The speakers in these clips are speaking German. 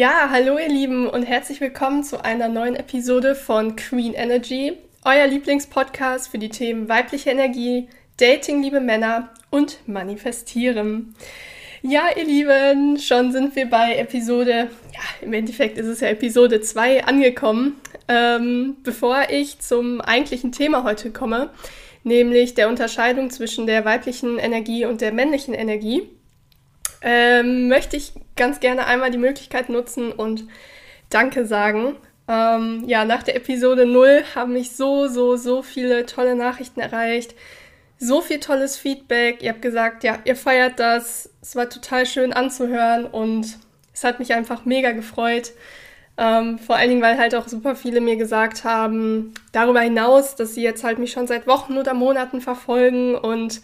Ja, hallo ihr Lieben und herzlich willkommen zu einer neuen Episode von Queen Energy, euer Lieblingspodcast für die Themen weibliche Energie, Dating, liebe Männer und Manifestieren. Ja, ihr Lieben, schon sind wir bei Episode, ja, im Endeffekt ist es ja Episode 2 angekommen. Ähm, bevor ich zum eigentlichen Thema heute komme, nämlich der Unterscheidung zwischen der weiblichen Energie und der männlichen Energie, ähm, möchte ich ganz gerne einmal die Möglichkeit nutzen und Danke sagen. Ähm, ja, nach der Episode 0 haben mich so, so, so viele tolle Nachrichten erreicht so viel tolles Feedback. Ihr habt gesagt, ja, ihr feiert das. Es war total schön anzuhören und es hat mich einfach mega gefreut. Ähm, vor allen Dingen, weil halt auch super viele mir gesagt haben, darüber hinaus, dass sie jetzt halt mich schon seit Wochen oder Monaten verfolgen und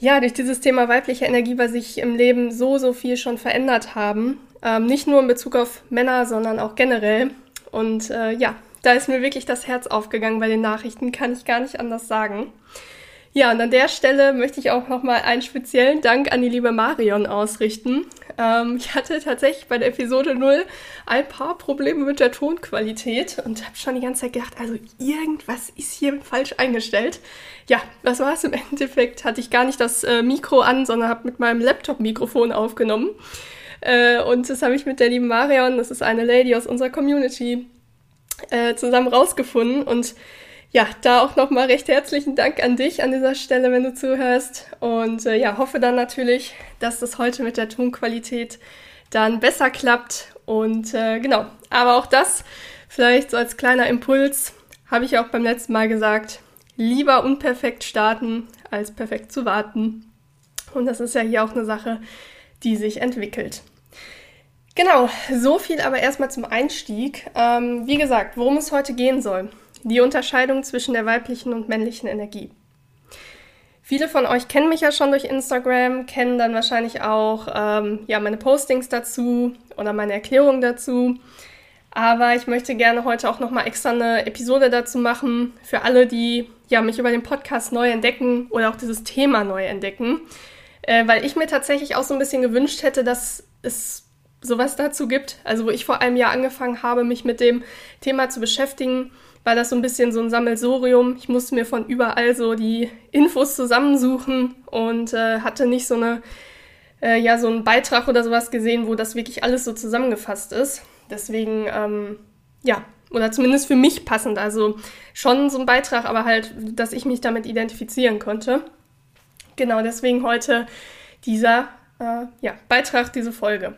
ja, durch dieses Thema weibliche Energie bei sich im Leben so, so viel schon verändert haben. Ähm, nicht nur in Bezug auf Männer, sondern auch generell. Und äh, ja, da ist mir wirklich das Herz aufgegangen bei den Nachrichten, kann ich gar nicht anders sagen. Ja, und an der Stelle möchte ich auch nochmal einen speziellen Dank an die liebe Marion ausrichten. Ähm, ich hatte tatsächlich bei der Episode 0 ein paar Probleme mit der Tonqualität und habe schon die ganze Zeit gedacht, also irgendwas ist hier falsch eingestellt. Ja, was war es im Endeffekt? Hatte ich gar nicht das äh, Mikro an, sondern habe mit meinem Laptop-Mikrofon aufgenommen. Äh, und das habe ich mit der lieben Marion, das ist eine Lady aus unserer Community, äh, zusammen rausgefunden und ja, da auch nochmal recht herzlichen Dank an dich an dieser Stelle, wenn du zuhörst. Und äh, ja, hoffe dann natürlich, dass das heute mit der Tonqualität dann besser klappt. Und äh, genau, aber auch das vielleicht so als kleiner Impuls, habe ich auch beim letzten Mal gesagt, lieber unperfekt starten, als perfekt zu warten. Und das ist ja hier auch eine Sache, die sich entwickelt. Genau, so viel aber erstmal zum Einstieg. Ähm, wie gesagt, worum es heute gehen soll. Die Unterscheidung zwischen der weiblichen und männlichen Energie. Viele von euch kennen mich ja schon durch Instagram, kennen dann wahrscheinlich auch ähm, ja, meine Postings dazu oder meine Erklärungen dazu. Aber ich möchte gerne heute auch nochmal extra eine Episode dazu machen für alle, die ja, mich über den Podcast neu entdecken oder auch dieses Thema neu entdecken. Äh, weil ich mir tatsächlich auch so ein bisschen gewünscht hätte, dass es sowas dazu gibt. Also wo ich vor einem Jahr angefangen habe, mich mit dem Thema zu beschäftigen, war das so ein bisschen so ein Sammelsorium. Ich musste mir von überall so die Infos zusammensuchen und äh, hatte nicht so eine, äh, ja, so einen Beitrag oder sowas gesehen, wo das wirklich alles so zusammengefasst ist. Deswegen, ähm, ja, oder zumindest für mich passend. Also schon so ein Beitrag, aber halt, dass ich mich damit identifizieren konnte. Genau, deswegen heute dieser äh, ja, Beitrag, diese Folge.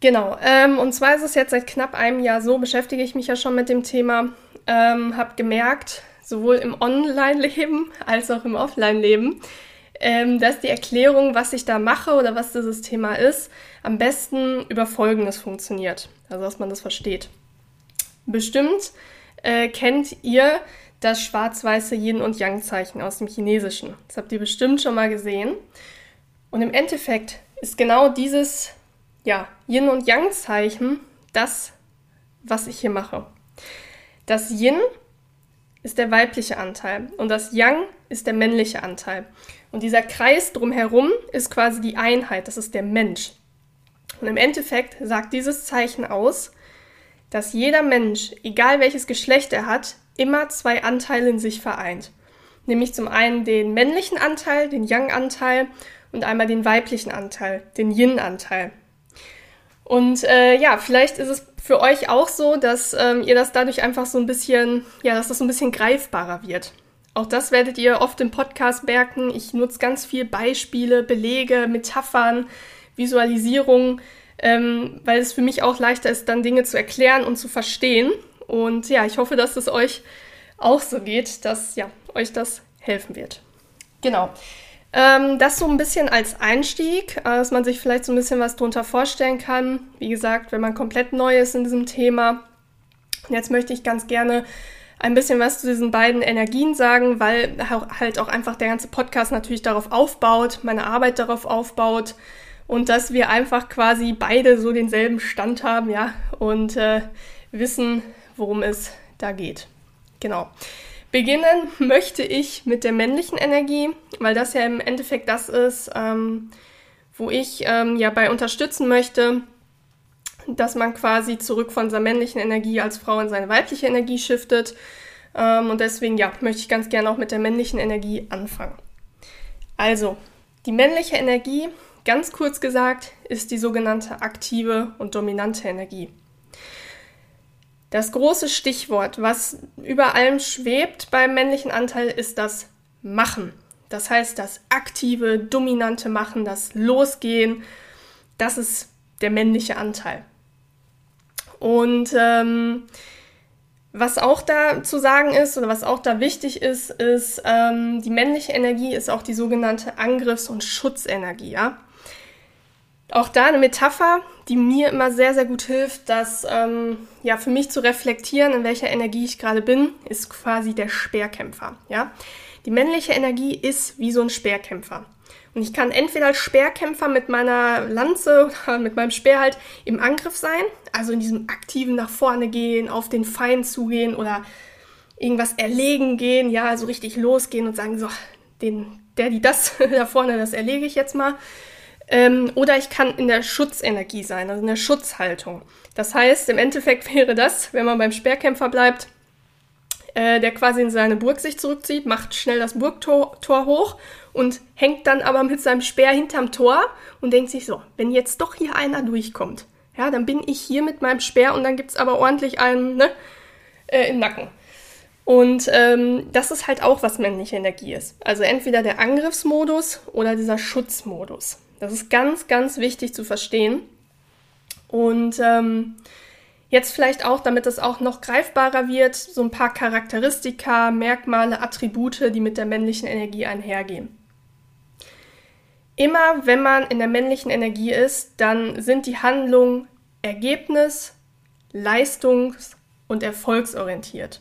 Genau, ähm, und zwar ist es jetzt seit knapp einem Jahr so, beschäftige ich mich ja schon mit dem Thema, ähm, habe gemerkt, sowohl im Online-Leben als auch im Offline-Leben, ähm, dass die Erklärung, was ich da mache oder was dieses Thema ist, am besten über Folgendes funktioniert. Also, dass man das versteht. Bestimmt äh, kennt ihr das schwarz-weiße Yin- und Yang-Zeichen aus dem Chinesischen. Das habt ihr bestimmt schon mal gesehen. Und im Endeffekt ist genau dieses ja, Yin- und Yang-Zeichen das, was ich hier mache. Das Yin ist der weibliche Anteil und das Yang ist der männliche Anteil. Und dieser Kreis drumherum ist quasi die Einheit, das ist der Mensch. Und im Endeffekt sagt dieses Zeichen aus, dass jeder Mensch, egal welches Geschlecht er hat, immer zwei Anteile in sich vereint. Nämlich zum einen den männlichen Anteil, den Yang-Anteil und einmal den weiblichen Anteil, den Yin-Anteil. Und äh, ja, vielleicht ist es für euch auch so, dass ähm, ihr das dadurch einfach so ein bisschen, ja, dass das so ein bisschen greifbarer wird. Auch das werdet ihr oft im Podcast merken. Ich nutze ganz viel Beispiele, Belege, Metaphern, Visualisierungen, ähm, weil es für mich auch leichter ist, dann Dinge zu erklären und zu verstehen. Und ja, ich hoffe, dass es euch auch so geht, dass ja, euch das helfen wird. Genau. Ähm, das so ein bisschen als Einstieg, äh, dass man sich vielleicht so ein bisschen was drunter vorstellen kann. Wie gesagt, wenn man komplett neu ist in diesem Thema. Jetzt möchte ich ganz gerne ein bisschen was zu diesen beiden Energien sagen, weil halt auch einfach der ganze Podcast natürlich darauf aufbaut, meine Arbeit darauf aufbaut und dass wir einfach quasi beide so denselben Stand haben, ja, und äh, wissen, worum es da geht. Genau. Beginnen möchte ich mit der männlichen Energie, weil das ja im Endeffekt das ist, ähm, wo ich ähm, ja bei unterstützen möchte, dass man quasi zurück von seiner männlichen Energie als Frau in seine weibliche Energie shiftet. Ähm, und deswegen, ja, möchte ich ganz gerne auch mit der männlichen Energie anfangen. Also, die männliche Energie, ganz kurz gesagt, ist die sogenannte aktive und dominante Energie. Das große Stichwort, was über allem schwebt beim männlichen Anteil, ist das Machen. Das heißt, das aktive, dominante Machen, das Losgehen, das ist der männliche Anteil. Und ähm, was auch da zu sagen ist oder was auch da wichtig ist, ist, ähm, die männliche Energie ist auch die sogenannte Angriffs- und Schutzenergie. Ja? Auch da eine Metapher, die mir immer sehr, sehr gut hilft, dass ähm, ja für mich zu reflektieren, in welcher Energie ich gerade bin, ist quasi der Speerkämpfer. Ja? Die männliche Energie ist wie so ein Speerkämpfer. Und ich kann entweder als Speerkämpfer mit meiner Lanze oder mit meinem Speer halt im Angriff sein, also in diesem aktiven nach vorne gehen, auf den Feind zugehen oder irgendwas erlegen gehen, ja, also richtig losgehen und sagen, so, den, der, die das da vorne, das erlege ich jetzt mal. Ähm, oder ich kann in der Schutzenergie sein, also in der Schutzhaltung. Das heißt, im Endeffekt wäre das, wenn man beim Speerkämpfer bleibt, äh, der quasi in seine Burg sich zurückzieht, macht schnell das Burgtor Tor hoch und hängt dann aber mit seinem Speer hinterm Tor und denkt sich so, wenn jetzt doch hier einer durchkommt, ja, dann bin ich hier mit meinem Speer und dann gibt es aber ordentlich einen ne, äh, im Nacken. Und ähm, das ist halt auch, was männliche Energie ist. Also entweder der Angriffsmodus oder dieser Schutzmodus. Das ist ganz, ganz wichtig zu verstehen. Und ähm, jetzt vielleicht auch, damit es auch noch greifbarer wird, so ein paar Charakteristika, Merkmale, Attribute, die mit der männlichen Energie einhergehen. Immer wenn man in der männlichen Energie ist, dann sind die Handlungen ergebnis-, leistungs- und erfolgsorientiert.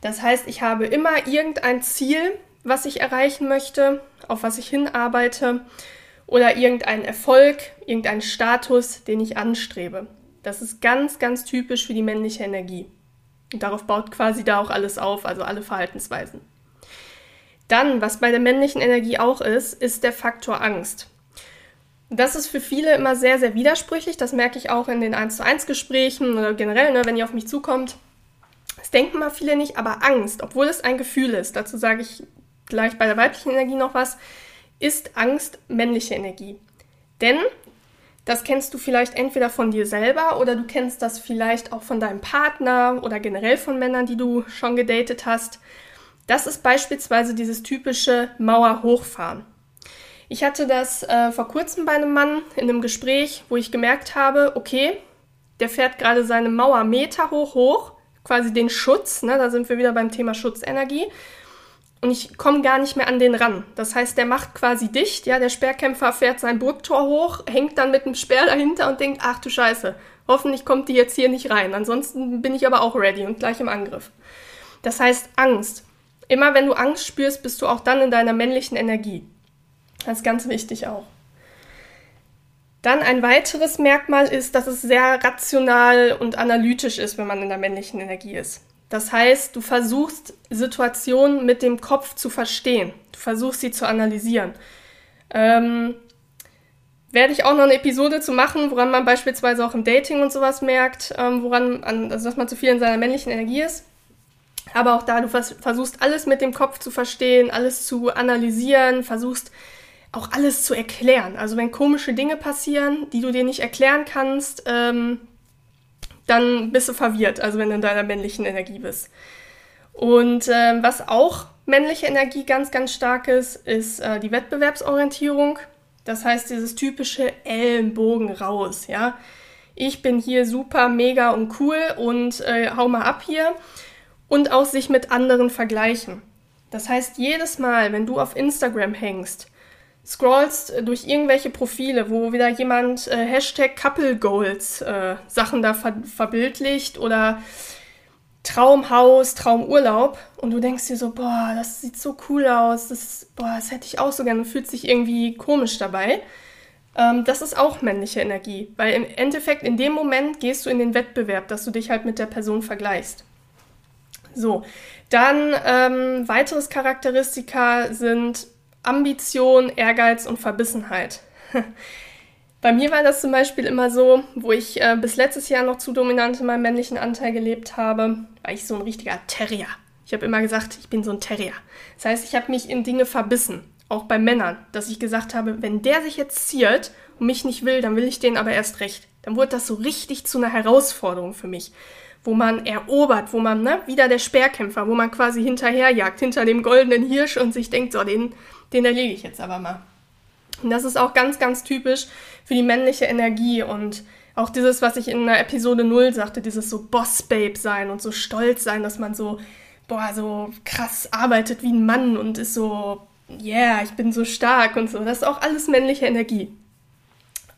Das heißt, ich habe immer irgendein Ziel, was ich erreichen möchte, auf was ich hinarbeite, oder irgendeinen Erfolg, irgendeinen Status, den ich anstrebe. Das ist ganz, ganz typisch für die männliche Energie. Und darauf baut quasi da auch alles auf, also alle Verhaltensweisen. Dann, was bei der männlichen Energie auch ist, ist der Faktor Angst. Das ist für viele immer sehr, sehr widersprüchlich. Das merke ich auch in den 1 zu 1 Gesprächen oder generell, ne, wenn ihr auf mich zukommt. Das denken mal viele nicht, aber Angst, obwohl es ein Gefühl ist, dazu sage ich gleich bei der weiblichen Energie noch was, ist Angst männliche Energie. Denn das kennst du vielleicht entweder von dir selber oder du kennst das vielleicht auch von deinem Partner oder generell von Männern, die du schon gedatet hast. Das ist beispielsweise dieses typische Mauer hochfahren. Ich hatte das äh, vor kurzem bei einem Mann in einem Gespräch, wo ich gemerkt habe, okay, der fährt gerade seine Mauer Meter hoch hoch, quasi den Schutz, ne, da sind wir wieder beim Thema Schutzenergie. Und ich komme gar nicht mehr an den ran. Das heißt, der macht quasi dicht, ja, der Speerkämpfer fährt sein Burgtor hoch, hängt dann mit dem Speer dahinter und denkt, ach du Scheiße, hoffentlich kommt die jetzt hier nicht rein. Ansonsten bin ich aber auch ready und gleich im Angriff. Das heißt Angst. Immer wenn du Angst spürst, bist du auch dann in deiner männlichen Energie. Das ist ganz wichtig auch. Dann ein weiteres Merkmal ist, dass es sehr rational und analytisch ist, wenn man in der männlichen Energie ist. Das heißt, du versuchst Situationen mit dem Kopf zu verstehen. Du versuchst sie zu analysieren. Ähm, werde ich auch noch eine Episode zu machen, woran man beispielsweise auch im Dating und sowas merkt, ähm, woran, also dass man zu viel in seiner männlichen Energie ist. Aber auch da, du vers versuchst alles mit dem Kopf zu verstehen, alles zu analysieren, versuchst auch alles zu erklären. Also wenn komische Dinge passieren, die du dir nicht erklären kannst, ähm, dann bist du verwirrt, also wenn du in deiner männlichen Energie bist. Und äh, was auch männliche Energie ganz, ganz stark ist, ist äh, die Wettbewerbsorientierung. Das heißt, dieses typische Ellenbogen raus, ja. Ich bin hier super, mega und cool und äh, hau mal ab hier und auch sich mit anderen vergleichen. Das heißt, jedes Mal, wenn du auf Instagram hängst, scrollst durch irgendwelche Profile, wo wieder jemand äh, Hashtag Couple Goals äh, Sachen da ver verbildlicht oder Traumhaus, Traumurlaub und du denkst dir so, boah, das sieht so cool aus, das, boah, das hätte ich auch so gerne und fühlt sich irgendwie komisch dabei. Ähm, das ist auch männliche Energie, weil im Endeffekt in dem Moment gehst du in den Wettbewerb, dass du dich halt mit der Person vergleichst. So, dann ähm, weiteres Charakteristika sind Ambition, Ehrgeiz und Verbissenheit. Bei mir war das zum Beispiel immer so, wo ich äh, bis letztes Jahr noch zu dominant in meinem männlichen Anteil gelebt habe, war ich so ein richtiger Terrier. Ich habe immer gesagt, ich bin so ein Terrier. Das heißt, ich habe mich in Dinge verbissen, auch bei Männern, dass ich gesagt habe, wenn der sich jetzt ziert und mich nicht will, dann will ich den aber erst recht. Dann wurde das so richtig zu einer Herausforderung für mich, wo man erobert, wo man, ne, wieder der Speerkämpfer, wo man quasi hinterherjagt, hinter dem goldenen Hirsch und sich denkt, so, den, den erlege ich jetzt aber mal. Und das ist auch ganz, ganz typisch für die männliche Energie und auch dieses, was ich in der Episode 0 sagte, dieses so Boss-Babe sein und so stolz sein, dass man so, boah, so krass arbeitet wie ein Mann und ist so, yeah, ich bin so stark und so. Das ist auch alles männliche Energie.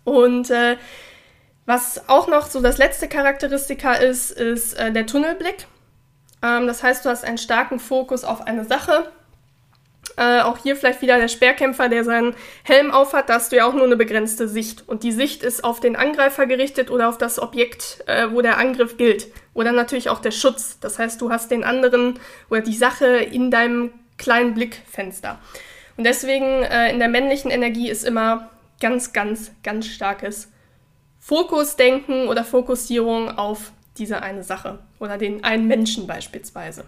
Und äh, was auch noch so das letzte Charakteristika ist, ist äh, der Tunnelblick. Ähm, das heißt, du hast einen starken Fokus auf eine Sache äh, auch hier vielleicht wieder der Speerkämpfer, der seinen Helm aufhat, da hast du ja auch nur eine begrenzte Sicht. Und die Sicht ist auf den Angreifer gerichtet oder auf das Objekt, äh, wo der Angriff gilt. Oder natürlich auch der Schutz. Das heißt, du hast den anderen oder die Sache in deinem kleinen Blickfenster. Und deswegen äh, in der männlichen Energie ist immer ganz, ganz, ganz starkes Fokusdenken oder Fokussierung auf diese eine Sache oder den einen Menschen beispielsweise.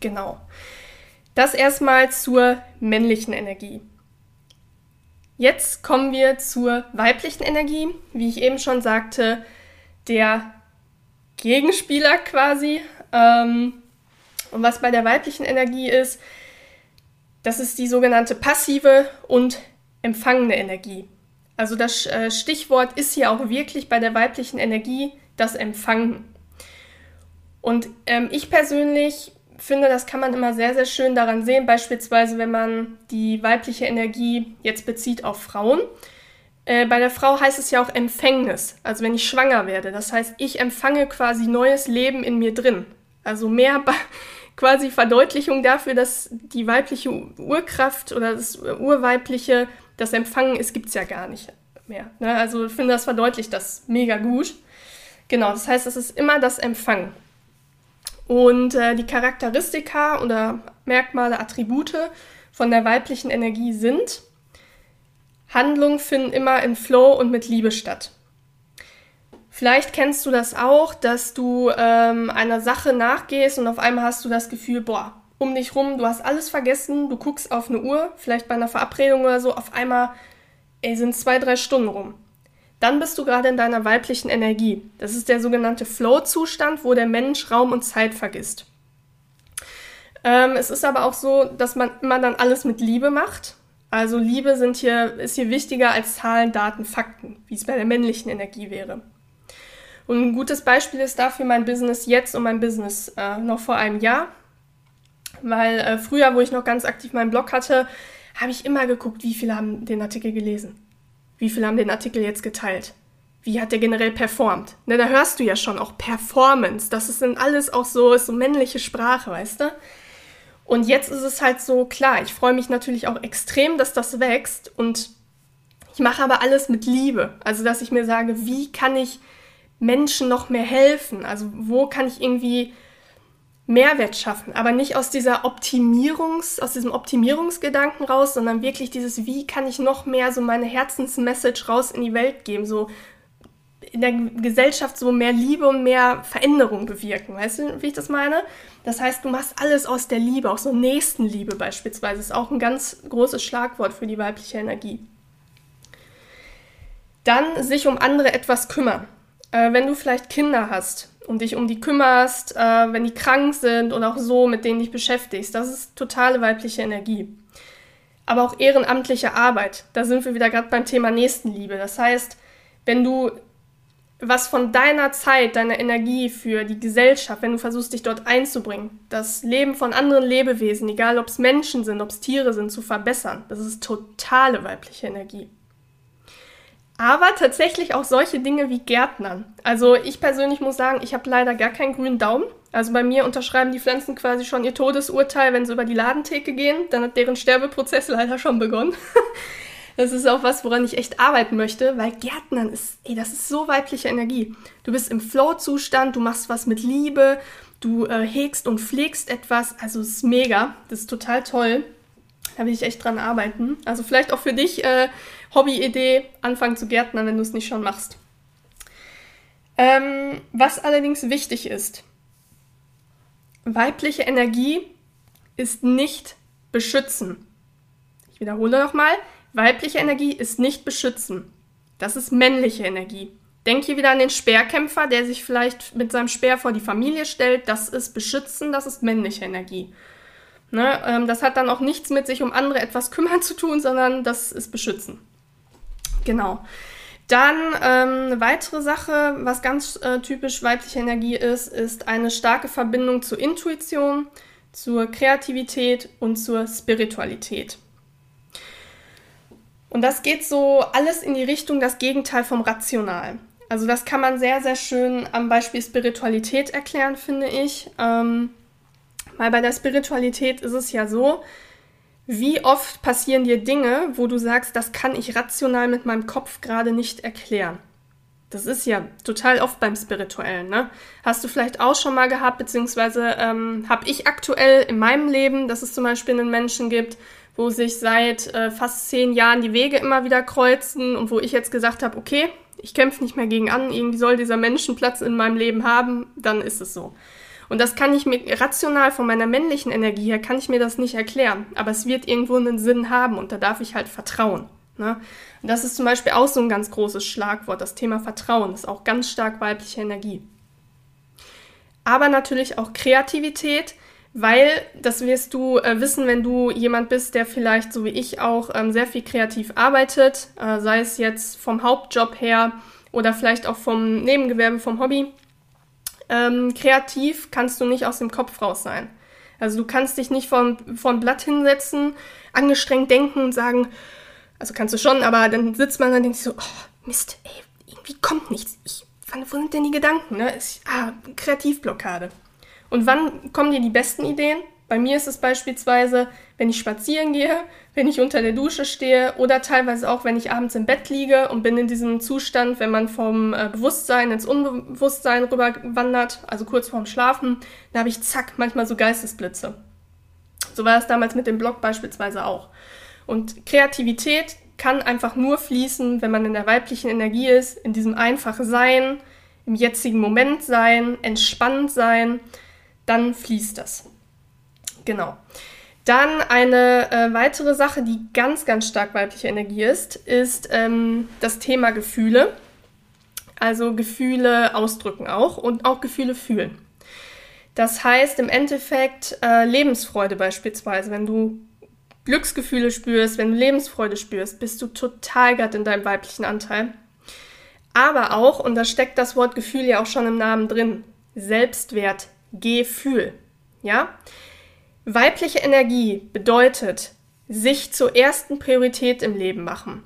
Genau. Das erstmal zur männlichen Energie. Jetzt kommen wir zur weiblichen Energie. Wie ich eben schon sagte, der Gegenspieler quasi. Ähm, und was bei der weiblichen Energie ist, das ist die sogenannte passive und empfangene Energie. Also das äh, Stichwort ist hier auch wirklich bei der weiblichen Energie das Empfangen. Und ähm, ich persönlich finde, das kann man immer sehr, sehr schön daran sehen, beispielsweise wenn man die weibliche Energie jetzt bezieht auf Frauen. Äh, bei der Frau heißt es ja auch Empfängnis, also wenn ich schwanger werde. Das heißt, ich empfange quasi neues Leben in mir drin. Also mehr quasi Verdeutlichung dafür, dass die weibliche Urkraft oder das Urweibliche, das Empfangen ist, gibt es ja gar nicht mehr. Ne? Also ich finde, das verdeutlicht das mega gut. Genau, das heißt, es ist immer das Empfangen. Und äh, die Charakteristika oder Merkmale, Attribute von der weiblichen Energie sind, Handlungen finden immer in Flow und mit Liebe statt. Vielleicht kennst du das auch, dass du ähm, einer Sache nachgehst und auf einmal hast du das Gefühl, boah, um dich rum, du hast alles vergessen, du guckst auf eine Uhr, vielleicht bei einer Verabredung oder so, auf einmal, ey, sind zwei, drei Stunden rum dann bist du gerade in deiner weiblichen Energie. Das ist der sogenannte Flow-Zustand, wo der Mensch Raum und Zeit vergisst. Ähm, es ist aber auch so, dass man immer dann alles mit Liebe macht. Also Liebe sind hier, ist hier wichtiger als Zahlen, Daten, Fakten, wie es bei der männlichen Energie wäre. Und ein gutes Beispiel ist dafür mein Business jetzt und mein Business äh, noch vor einem Jahr. Weil äh, früher, wo ich noch ganz aktiv meinen Blog hatte, habe ich immer geguckt, wie viele haben den Artikel gelesen. Wie viele haben den Artikel jetzt geteilt? Wie hat der generell performt? Ne, da hörst du ja schon auch Performance. Das ist dann alles auch so, ist so männliche Sprache, weißt du? Und jetzt ist es halt so, klar, ich freue mich natürlich auch extrem, dass das wächst und ich mache aber alles mit Liebe. Also, dass ich mir sage, wie kann ich Menschen noch mehr helfen? Also, wo kann ich irgendwie Mehrwert schaffen, aber nicht aus dieser Optimierungs, aus diesem Optimierungsgedanken raus, sondern wirklich dieses, wie kann ich noch mehr so meine Herzensmessage raus in die Welt geben, so in der Gesellschaft so mehr Liebe und mehr Veränderung bewirken. Weißt du, wie ich das meine? Das heißt, du machst alles aus der Liebe, auch so Nächstenliebe beispielsweise, ist auch ein ganz großes Schlagwort für die weibliche Energie. Dann sich um andere etwas kümmern. Äh, wenn du vielleicht Kinder hast, und dich um die kümmerst, äh, wenn die krank sind und auch so, mit denen dich beschäftigst. Das ist totale weibliche Energie. Aber auch ehrenamtliche Arbeit. Da sind wir wieder gerade beim Thema Nächstenliebe. Das heißt, wenn du was von deiner Zeit, deiner Energie für die Gesellschaft, wenn du versuchst, dich dort einzubringen, das Leben von anderen Lebewesen, egal ob es Menschen sind, ob es Tiere sind, zu verbessern, das ist totale weibliche Energie aber tatsächlich auch solche Dinge wie Gärtnern. Also ich persönlich muss sagen, ich habe leider gar keinen grünen Daumen. Also bei mir unterschreiben die Pflanzen quasi schon ihr Todesurteil, wenn sie über die Ladentheke gehen. Dann hat deren Sterbeprozess leider schon begonnen. das ist auch was, woran ich echt arbeiten möchte, weil Gärtnern ist, ey, das ist so weibliche Energie. Du bist im Flow-Zustand, du machst was mit Liebe, du äh, hegst und pflegst etwas. Also es ist mega, das ist total toll. Da will ich echt dran arbeiten. Also vielleicht auch für dich, äh, Hobbyidee, anfangen zu gärtnern, wenn du es nicht schon machst. Ähm, was allerdings wichtig ist, weibliche Energie ist nicht beschützen. Ich wiederhole nochmal, weibliche Energie ist nicht beschützen. Das ist männliche Energie. Denk hier wieder an den Speerkämpfer, der sich vielleicht mit seinem Speer vor die Familie stellt. Das ist beschützen, das ist männliche Energie. Ne, ähm, das hat dann auch nichts mit sich um andere etwas kümmern zu tun, sondern das ist beschützen. Genau. Dann ähm, eine weitere Sache, was ganz äh, typisch weibliche Energie ist, ist eine starke Verbindung zur Intuition, zur Kreativität und zur Spiritualität. Und das geht so alles in die Richtung das Gegenteil vom Rational. Also das kann man sehr, sehr schön am Beispiel Spiritualität erklären, finde ich. Ähm, weil bei der Spiritualität ist es ja so, wie oft passieren dir Dinge, wo du sagst, das kann ich rational mit meinem Kopf gerade nicht erklären? Das ist ja total oft beim Spirituellen, ne? Hast du vielleicht auch schon mal gehabt, beziehungsweise ähm, habe ich aktuell in meinem Leben, dass es zum Beispiel einen Menschen gibt, wo sich seit äh, fast zehn Jahren die Wege immer wieder kreuzen und wo ich jetzt gesagt habe, okay, ich kämpfe nicht mehr gegen an, irgendwie soll dieser Mensch Platz in meinem Leben haben, dann ist es so. Und das kann ich mir rational von meiner männlichen Energie her, kann ich mir das nicht erklären. Aber es wird irgendwo einen Sinn haben und da darf ich halt vertrauen. Ne? Und das ist zum Beispiel auch so ein ganz großes Schlagwort. Das Thema Vertrauen ist auch ganz stark weibliche Energie. Aber natürlich auch Kreativität, weil das wirst du äh, wissen, wenn du jemand bist, der vielleicht so wie ich auch ähm, sehr viel kreativ arbeitet, äh, sei es jetzt vom Hauptjob her oder vielleicht auch vom Nebengewerbe, vom Hobby ähm, kreativ kannst du nicht aus dem Kopf raus sein. Also du kannst dich nicht vor, vor ein Blatt hinsetzen, angestrengt denken und sagen, also kannst du schon, aber dann sitzt man und denkt sich so, oh, Mist, ey, irgendwie kommt nichts. Ich, wann, wo sind denn die Gedanken? Ne? Ist, ah, Kreativblockade. Und wann kommen dir die besten Ideen? Bei mir ist es beispielsweise, wenn ich spazieren gehe, wenn ich unter der Dusche stehe oder teilweise auch, wenn ich abends im Bett liege und bin in diesem Zustand, wenn man vom äh, Bewusstsein ins Unbewusstsein rüber wandert, also kurz vorm Schlafen, da habe ich zack, manchmal so Geistesblitze. So war es damals mit dem Blog beispielsweise auch. Und Kreativität kann einfach nur fließen, wenn man in der weiblichen Energie ist, in diesem einfachen Sein, im jetzigen Moment sein, entspannt sein, dann fließt das. Genau. Dann eine äh, weitere Sache, die ganz, ganz stark weibliche Energie ist, ist ähm, das Thema Gefühle. Also Gefühle ausdrücken auch und auch Gefühle fühlen. Das heißt im Endeffekt äh, Lebensfreude beispielsweise. Wenn du Glücksgefühle spürst, wenn du Lebensfreude spürst, bist du total gerade in deinem weiblichen Anteil. Aber auch, und da steckt das Wort Gefühl ja auch schon im Namen drin, Selbstwert, Gefühl. Ja? Weibliche Energie bedeutet, sich zur ersten Priorität im Leben machen,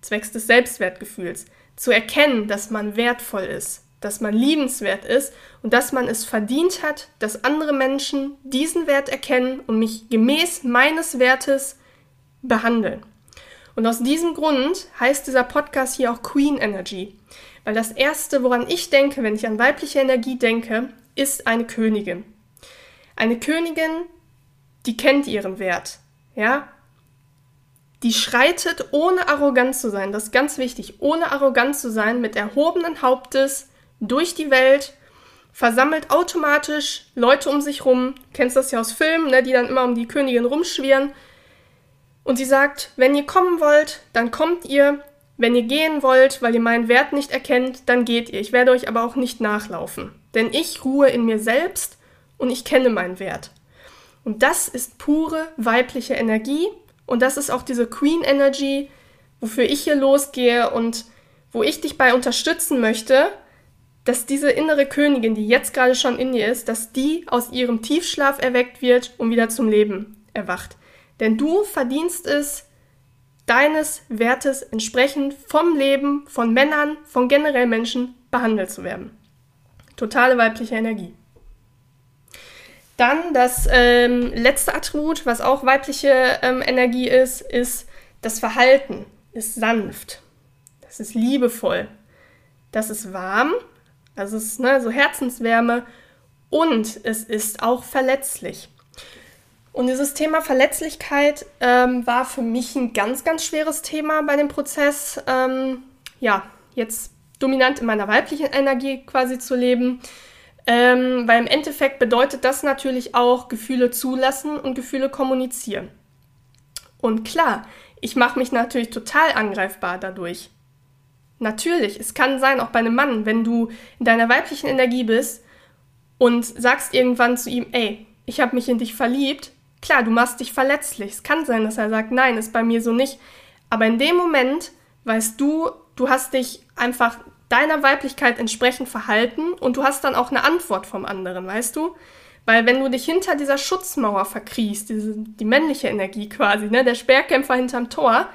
zwecks des Selbstwertgefühls, zu erkennen, dass man wertvoll ist, dass man liebenswert ist und dass man es verdient hat, dass andere Menschen diesen Wert erkennen und mich gemäß meines Wertes behandeln. Und aus diesem Grund heißt dieser Podcast hier auch Queen Energy, weil das Erste, woran ich denke, wenn ich an weibliche Energie denke, ist eine Königin. Eine Königin, die kennt ihren Wert, ja. Die schreitet, ohne arrogant zu sein, das ist ganz wichtig, ohne arrogant zu sein, mit erhobenen Hauptes durch die Welt, versammelt automatisch Leute um sich rum, kennst das ja aus Filmen, ne, die dann immer um die Königin rumschwirren. Und sie sagt, wenn ihr kommen wollt, dann kommt ihr. Wenn ihr gehen wollt, weil ihr meinen Wert nicht erkennt, dann geht ihr. Ich werde euch aber auch nicht nachlaufen. Denn ich ruhe in mir selbst und ich kenne meinen Wert. Und das ist pure weibliche Energie und das ist auch diese Queen Energy, wofür ich hier losgehe und wo ich dich bei unterstützen möchte, dass diese innere Königin, die jetzt gerade schon in dir ist, dass die aus ihrem Tiefschlaf erweckt wird und wieder zum Leben erwacht. Denn du verdienst es, deines Wertes entsprechend vom Leben, von Männern, von generell Menschen behandelt zu werden. Totale weibliche Energie. Dann das ähm, letzte Attribut, was auch weibliche ähm, Energie ist, ist das Verhalten. Ist sanft. Das ist liebevoll. Das ist warm. Also ist ne, so Herzenswärme. Und es ist auch verletzlich. Und dieses Thema Verletzlichkeit ähm, war für mich ein ganz, ganz schweres Thema bei dem Prozess. Ähm, ja, jetzt dominant in meiner weiblichen Energie quasi zu leben. Ähm, weil im Endeffekt bedeutet das natürlich auch Gefühle zulassen und Gefühle kommunizieren. Und klar, ich mache mich natürlich total angreifbar dadurch. Natürlich, es kann sein, auch bei einem Mann, wenn du in deiner weiblichen Energie bist und sagst irgendwann zu ihm, ey, ich habe mich in dich verliebt, klar, du machst dich verletzlich. Es kann sein, dass er sagt, nein, ist bei mir so nicht. Aber in dem Moment weißt du, du hast dich einfach deiner Weiblichkeit entsprechend verhalten und du hast dann auch eine Antwort vom anderen, weißt du? Weil wenn du dich hinter dieser Schutzmauer verkriechst, diese, die männliche Energie quasi, ne, der Sperrkämpfer hinterm Tor,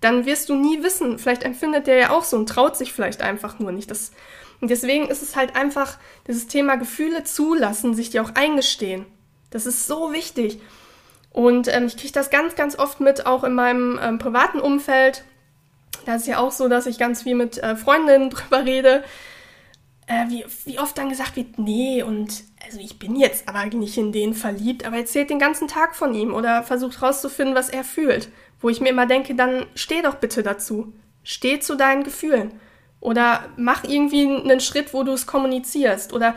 dann wirst du nie wissen, vielleicht empfindet der ja auch so und traut sich vielleicht einfach nur nicht. Das, und deswegen ist es halt einfach dieses Thema Gefühle zulassen, sich die auch eingestehen. Das ist so wichtig. Und ähm, ich kriege das ganz, ganz oft mit, auch in meinem ähm, privaten Umfeld. Da ist ja auch so, dass ich ganz viel mit äh, Freundinnen drüber rede, äh, wie, wie oft dann gesagt wird, nee, und also ich bin jetzt aber nicht in den verliebt, aber erzählt den ganzen Tag von ihm oder versucht rauszufinden, was er fühlt. Wo ich mir immer denke, dann steh doch bitte dazu. Steh zu deinen Gefühlen. Oder mach irgendwie einen Schritt, wo du es kommunizierst. Oder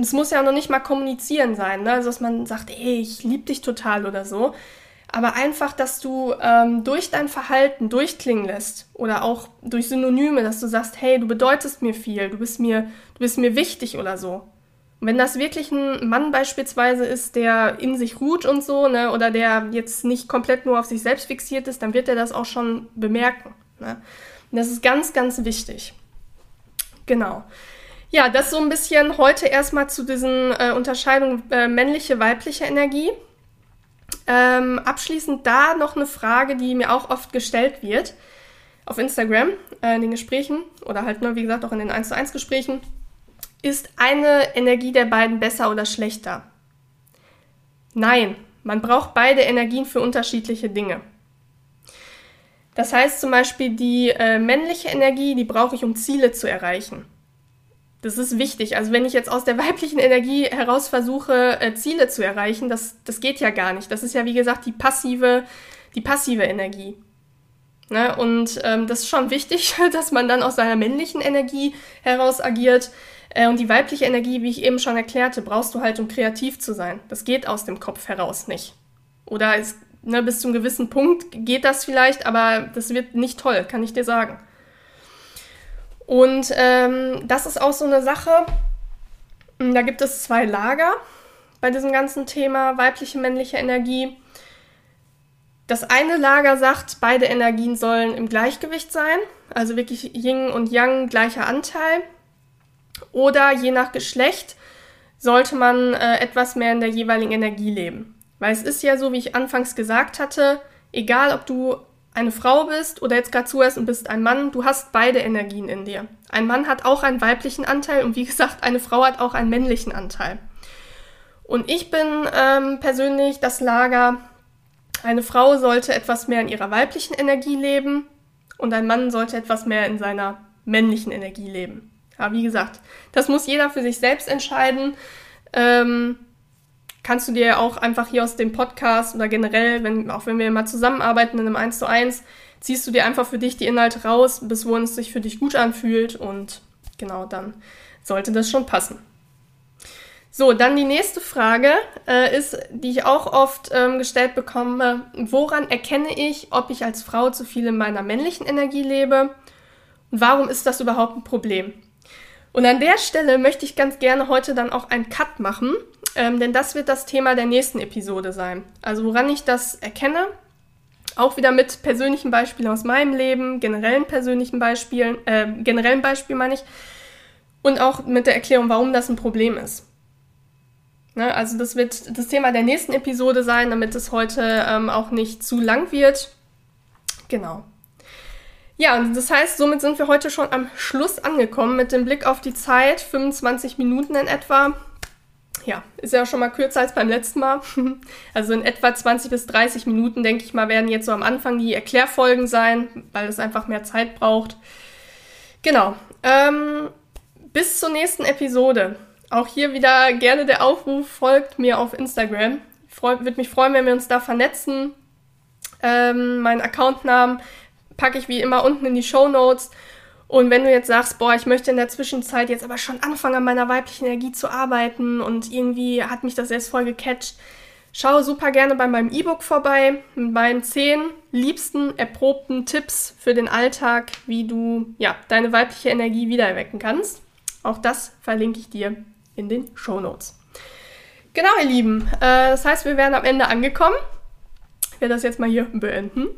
es muss ja noch nicht mal kommunizieren sein, ne? also dass man sagt, ey, ich liebe dich total oder so aber einfach, dass du ähm, durch dein Verhalten durchklingen lässt oder auch durch Synonyme, dass du sagst, hey, du bedeutest mir viel, du bist mir, du bist mir wichtig oder so. Und wenn das wirklich ein Mann beispielsweise ist, der in sich ruht und so, ne, oder der jetzt nicht komplett nur auf sich selbst fixiert ist, dann wird er das auch schon bemerken. Ne? Und das ist ganz, ganz wichtig. Genau. Ja, das so ein bisschen heute erstmal zu diesen äh, Unterscheidungen äh, männliche, weibliche Energie. Ähm, abschließend da noch eine Frage, die mir auch oft gestellt wird auf Instagram, äh, in den Gesprächen oder halt nur, wie gesagt, auch in den 1 zu 1 Gesprächen. Ist eine Energie der beiden besser oder schlechter? Nein, man braucht beide Energien für unterschiedliche Dinge. Das heißt zum Beispiel, die äh, männliche Energie, die brauche ich, um Ziele zu erreichen. Das ist wichtig. Also wenn ich jetzt aus der weiblichen Energie heraus versuche, äh, Ziele zu erreichen, das, das geht ja gar nicht. Das ist ja, wie gesagt, die passive, die passive Energie. Ne? Und ähm, das ist schon wichtig, dass man dann aus seiner männlichen Energie heraus agiert. Äh, und die weibliche Energie, wie ich eben schon erklärte, brauchst du halt, um kreativ zu sein. Das geht aus dem Kopf heraus nicht. Oder es, ne, bis zu einem gewissen Punkt geht das vielleicht, aber das wird nicht toll, kann ich dir sagen. Und ähm, das ist auch so eine Sache, hm, da gibt es zwei Lager bei diesem ganzen Thema weibliche, männliche Energie. Das eine Lager sagt, beide Energien sollen im Gleichgewicht sein, also wirklich Yin und Yang gleicher Anteil. Oder je nach Geschlecht sollte man äh, etwas mehr in der jeweiligen Energie leben. Weil es ist ja so, wie ich anfangs gesagt hatte, egal ob du eine Frau bist oder jetzt gerade zuhörst und bist ein Mann, du hast beide Energien in dir. Ein Mann hat auch einen weiblichen Anteil und wie gesagt, eine Frau hat auch einen männlichen Anteil. Und ich bin ähm, persönlich das Lager, eine Frau sollte etwas mehr in ihrer weiblichen Energie leben und ein Mann sollte etwas mehr in seiner männlichen Energie leben. Aber wie gesagt, das muss jeder für sich selbst entscheiden. Ähm, kannst du dir auch einfach hier aus dem Podcast oder generell, wenn, auch wenn wir mal zusammenarbeiten in einem 1 zu 1, ziehst du dir einfach für dich die Inhalte raus, bis wohin es sich für dich gut anfühlt und genau dann sollte das schon passen. So, dann die nächste Frage äh, ist, die ich auch oft ähm, gestellt bekomme, woran erkenne ich, ob ich als Frau zu viel in meiner männlichen Energie lebe und warum ist das überhaupt ein Problem? Und an der Stelle möchte ich ganz gerne heute dann auch einen Cut machen, ähm, denn das wird das Thema der nächsten Episode sein. Also woran ich das erkenne, auch wieder mit persönlichen Beispielen aus meinem Leben, generellen persönlichen Beispielen, äh, generellen Beispiel meine ich, und auch mit der Erklärung, warum das ein Problem ist. Ne, also das wird das Thema der nächsten Episode sein, damit es heute ähm, auch nicht zu lang wird. Genau. Ja, das heißt, somit sind wir heute schon am Schluss angekommen mit dem Blick auf die Zeit, 25 Minuten in etwa. Ja, ist ja schon mal kürzer als beim letzten Mal. Also in etwa 20 bis 30 Minuten, denke ich mal, werden jetzt so am Anfang die Erklärfolgen sein, weil es einfach mehr Zeit braucht. Genau. Ähm, bis zur nächsten Episode. Auch hier wieder gerne der Aufruf, folgt mir auf Instagram. Würde mich freuen, wenn wir uns da vernetzen. Ähm, meinen Accountnamen packe ich wie immer unten in die Show Notes. Und wenn du jetzt sagst, boah, ich möchte in der Zwischenzeit jetzt aber schon anfangen, an meiner weiblichen Energie zu arbeiten und irgendwie hat mich das erst voll gecatcht, schau super gerne bei meinem E-Book vorbei mit meinen zehn liebsten erprobten Tipps für den Alltag, wie du ja deine weibliche Energie wiedererwecken kannst. Auch das verlinke ich dir in den Show Notes. Genau, ihr Lieben. Äh, das heißt, wir wären am Ende angekommen. Ich werde das jetzt mal hier beenden.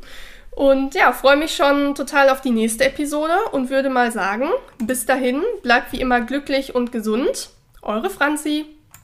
Und ja, freue mich schon total auf die nächste Episode und würde mal sagen, bis dahin, bleibt wie immer glücklich und gesund. Eure Franzi.